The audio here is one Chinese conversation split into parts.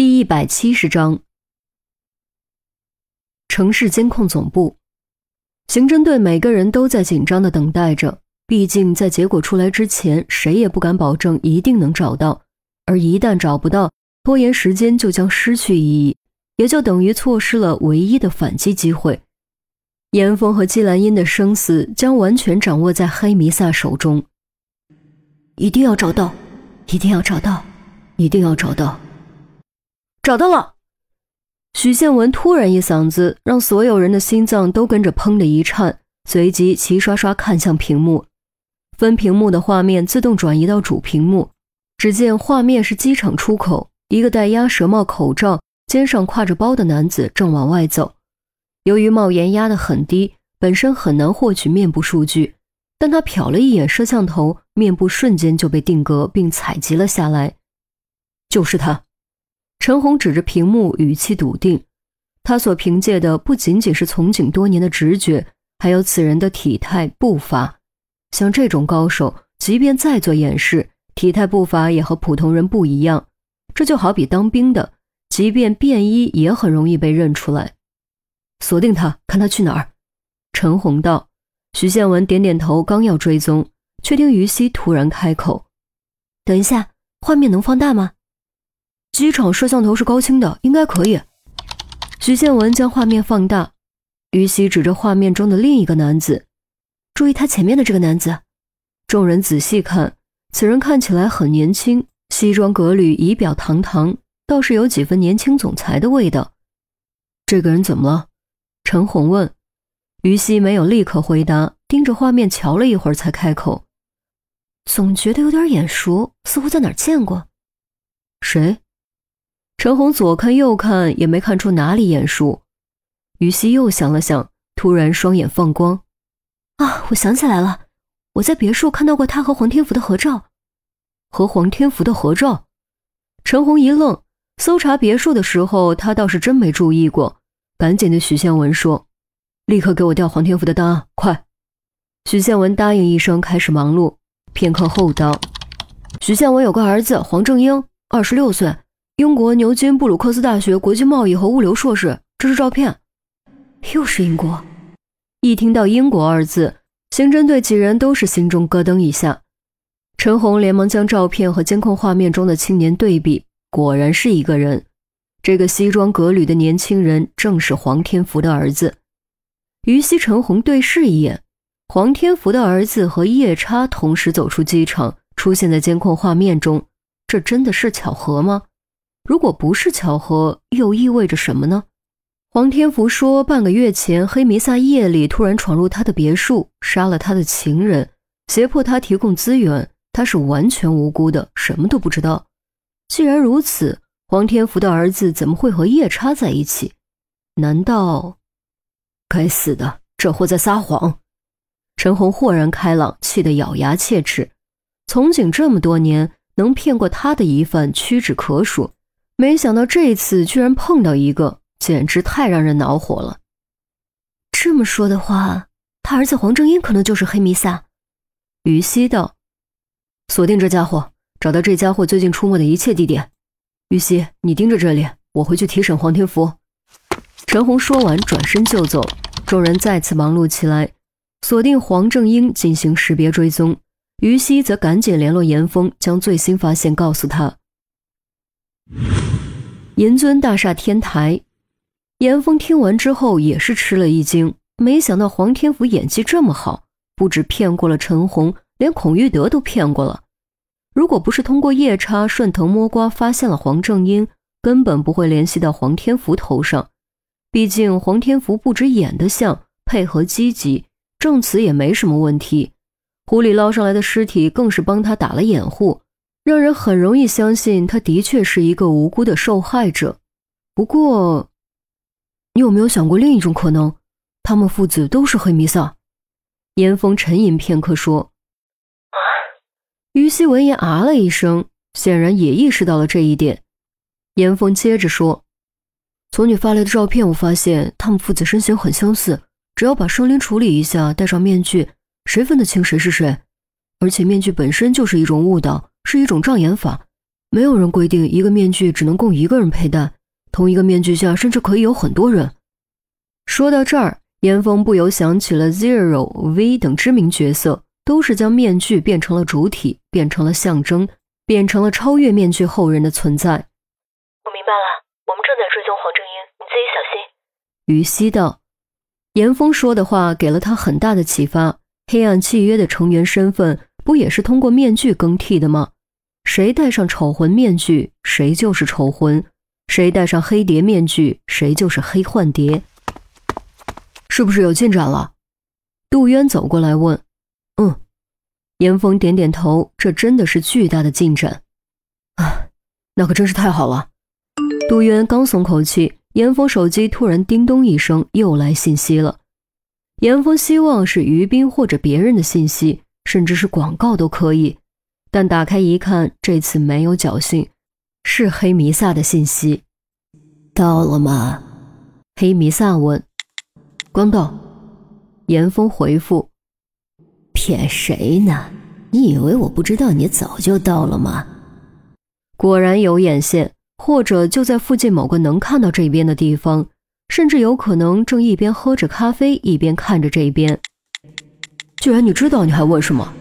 第一百七十章，城市监控总部，刑侦队每个人都在紧张的等待着。毕竟在结果出来之前，谁也不敢保证一定能找到。而一旦找不到，拖延时间就将失去意义，也就等于错失了唯一的反击机会。严峰和季兰英的生死将完全掌握在黑弥撒手中。一定要找到，一定要找到，一定要找到。找到了！许宪文突然一嗓子，让所有人的心脏都跟着砰的一颤，随即齐刷刷看向屏幕，分屏幕的画面自动转移到主屏幕。只见画面是机场出口，一个戴鸭舌帽口罩、肩上挎着包的男子正往外走。由于帽檐压得很低，本身很难获取面部数据，但他瞟了一眼摄像头，面部瞬间就被定格并采集了下来。就是他。陈红指着屏幕，语气笃定。他所凭借的不仅仅是从警多年的直觉，还有此人的体态、步伐。像这种高手，即便再做掩饰，体态、步伐也和普通人不一样。这就好比当兵的，即便便衣也很容易被认出来。锁定他，看他去哪儿。陈红道。徐宪文点点头，刚要追踪，却听于西突然开口：“等一下，画面能放大吗？”机场摄像头是高清的，应该可以。徐建文将画面放大，于西指着画面中的另一个男子，注意他前面的这个男子。众人仔细看，此人看起来很年轻，西装革履，仪表堂堂，倒是有几分年轻总裁的味道。这个人怎么了？陈红问。于西没有立刻回答，盯着画面瞧了一会儿，才开口：“总觉得有点眼熟，似乎在哪儿见过。谁？”陈红左看右看，也没看出哪里眼熟。于西又想了想，突然双眼放光：“啊，我想起来了，我在别墅看到过他和黄天福的合照。和黄天福的合照？”陈红一愣，搜查别墅的时候，他倒是真没注意过。赶紧对许宪文说：“立刻给我调黄天福的档案，快！”许宪文答应一声，开始忙碌。片刻后道：“许宪文有个儿子黄正英，二十六岁。”英国牛津布鲁克斯大学国际贸易和物流硕士，这是照片。又是英国。一听到“英国”二字，刑侦队几人都是心中咯噔一下。陈红连忙将照片和监控画面中的青年对比，果然是一个人。这个西装革履的年轻人正是黄天福的儿子。于西、陈红对视一眼，黄天福的儿子和夜叉同时走出机场，出现在监控画面中，这真的是巧合吗？如果不是巧合，又意味着什么呢？黄天福说，半个月前黑弥撒夜里突然闯入他的别墅，杀了他的情人，胁迫他提供资源。他是完全无辜的，什么都不知道。既然如此，黄天福的儿子怎么会和夜叉在一起？难道……该死的，这货在撒谎！陈红豁然开朗，气得咬牙切齿。从警这么多年，能骗过他的疑犯屈指可数。没想到这次居然碰到一个，简直太让人恼火了。这么说的话，他儿子黄正英可能就是黑弥撒。于西道：“锁定这家伙，找到这家伙最近出没的一切地点。于西，你盯着这里，我回去提审黄天福。”陈红说完，转身就走。众人再次忙碌起来，锁定黄正英进行识别追踪。于西则赶紧联络严峰，将最新发现告诉他。银尊大厦天台，严峰听完之后也是吃了一惊，没想到黄天福演技这么好，不止骗过了陈红，连孔玉德都骗过了。如果不是通过夜叉顺藤摸瓜发现了黄正英，根本不会联系到黄天福头上。毕竟黄天福不止演得像，配合积极，证词也没什么问题。湖里捞上来的尸体更是帮他打了掩护。让人很容易相信他的确是一个无辜的受害者。不过，你有没有想过另一种可能？他们父子都是黑弥撒。严峰沉吟片刻说：“于西闻言啊了一声，显然也意识到了这一点。”严峰接着说：“从你发来的照片，我发现他们父子身形很相似。只要把生灵处理一下，戴上面具，谁分得清谁是谁？而且面具本身就是一种误导。”是一种障眼法，没有人规定一个面具只能供一个人佩戴，同一个面具下甚至可以有很多人。说到这儿，严峰不由想起了 Zero、V 等知名角色，都是将面具变成了主体，变成了象征，变成了超越面具后人的存在。我明白了，我们正在追踪黄正英，你自己小心。于西道，严峰说的话给了他很大的启发。黑暗契约的成员身份不也是通过面具更替的吗？谁戴上丑魂面具，谁就是丑魂；谁戴上黑蝶面具，谁就是黑幻蝶。是不是有进展了？杜渊走过来问。嗯，严峰点点头。这真的是巨大的进展啊！那可真是太好了。杜渊刚松口气，严峰手机突然叮咚一声，又来信息了。严峰希望是于斌或者别人的信息，甚至是广告都可以，但打开一看，这次没有侥幸，是黑弥撒的信息。到了吗？黑弥撒问。刚到。严峰回复。骗谁呢？你以为我不知道你早就到了吗？果然有眼线，或者就在附近某个能看到这边的地方。甚至有可能正一边喝着咖啡，一边看着这边。既然你知道，你还问什么？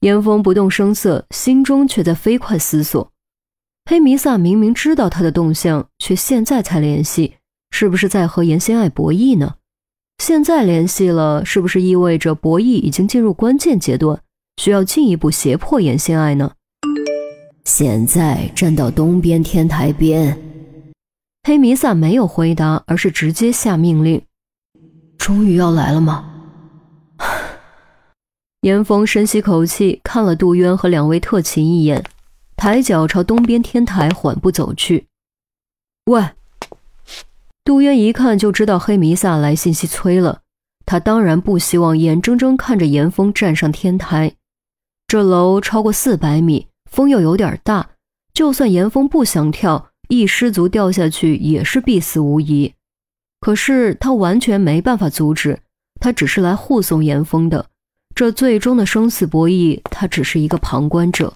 严峰不动声色，心中却在飞快思索：黑弥撒明明知道他的动向，却现在才联系，是不是在和严心爱博弈呢？现在联系了，是不是意味着博弈已经进入关键阶段，需要进一步胁迫严心爱呢？现在站到东边天台边。黑弥撒没有回答，而是直接下命令：“终于要来了吗？”严峰深吸口气，看了杜渊和两位特勤一眼，抬脚朝东边天台缓步走去。喂，杜渊一看就知道黑弥撒来信息催了。他当然不希望眼睁睁看着严峰站上天台。这楼超过四百米，风又有点大，就算严峰不想跳。一失足掉下去也是必死无疑，可是他完全没办法阻止，他只是来护送严峰的，这最终的生死博弈，他只是一个旁观者。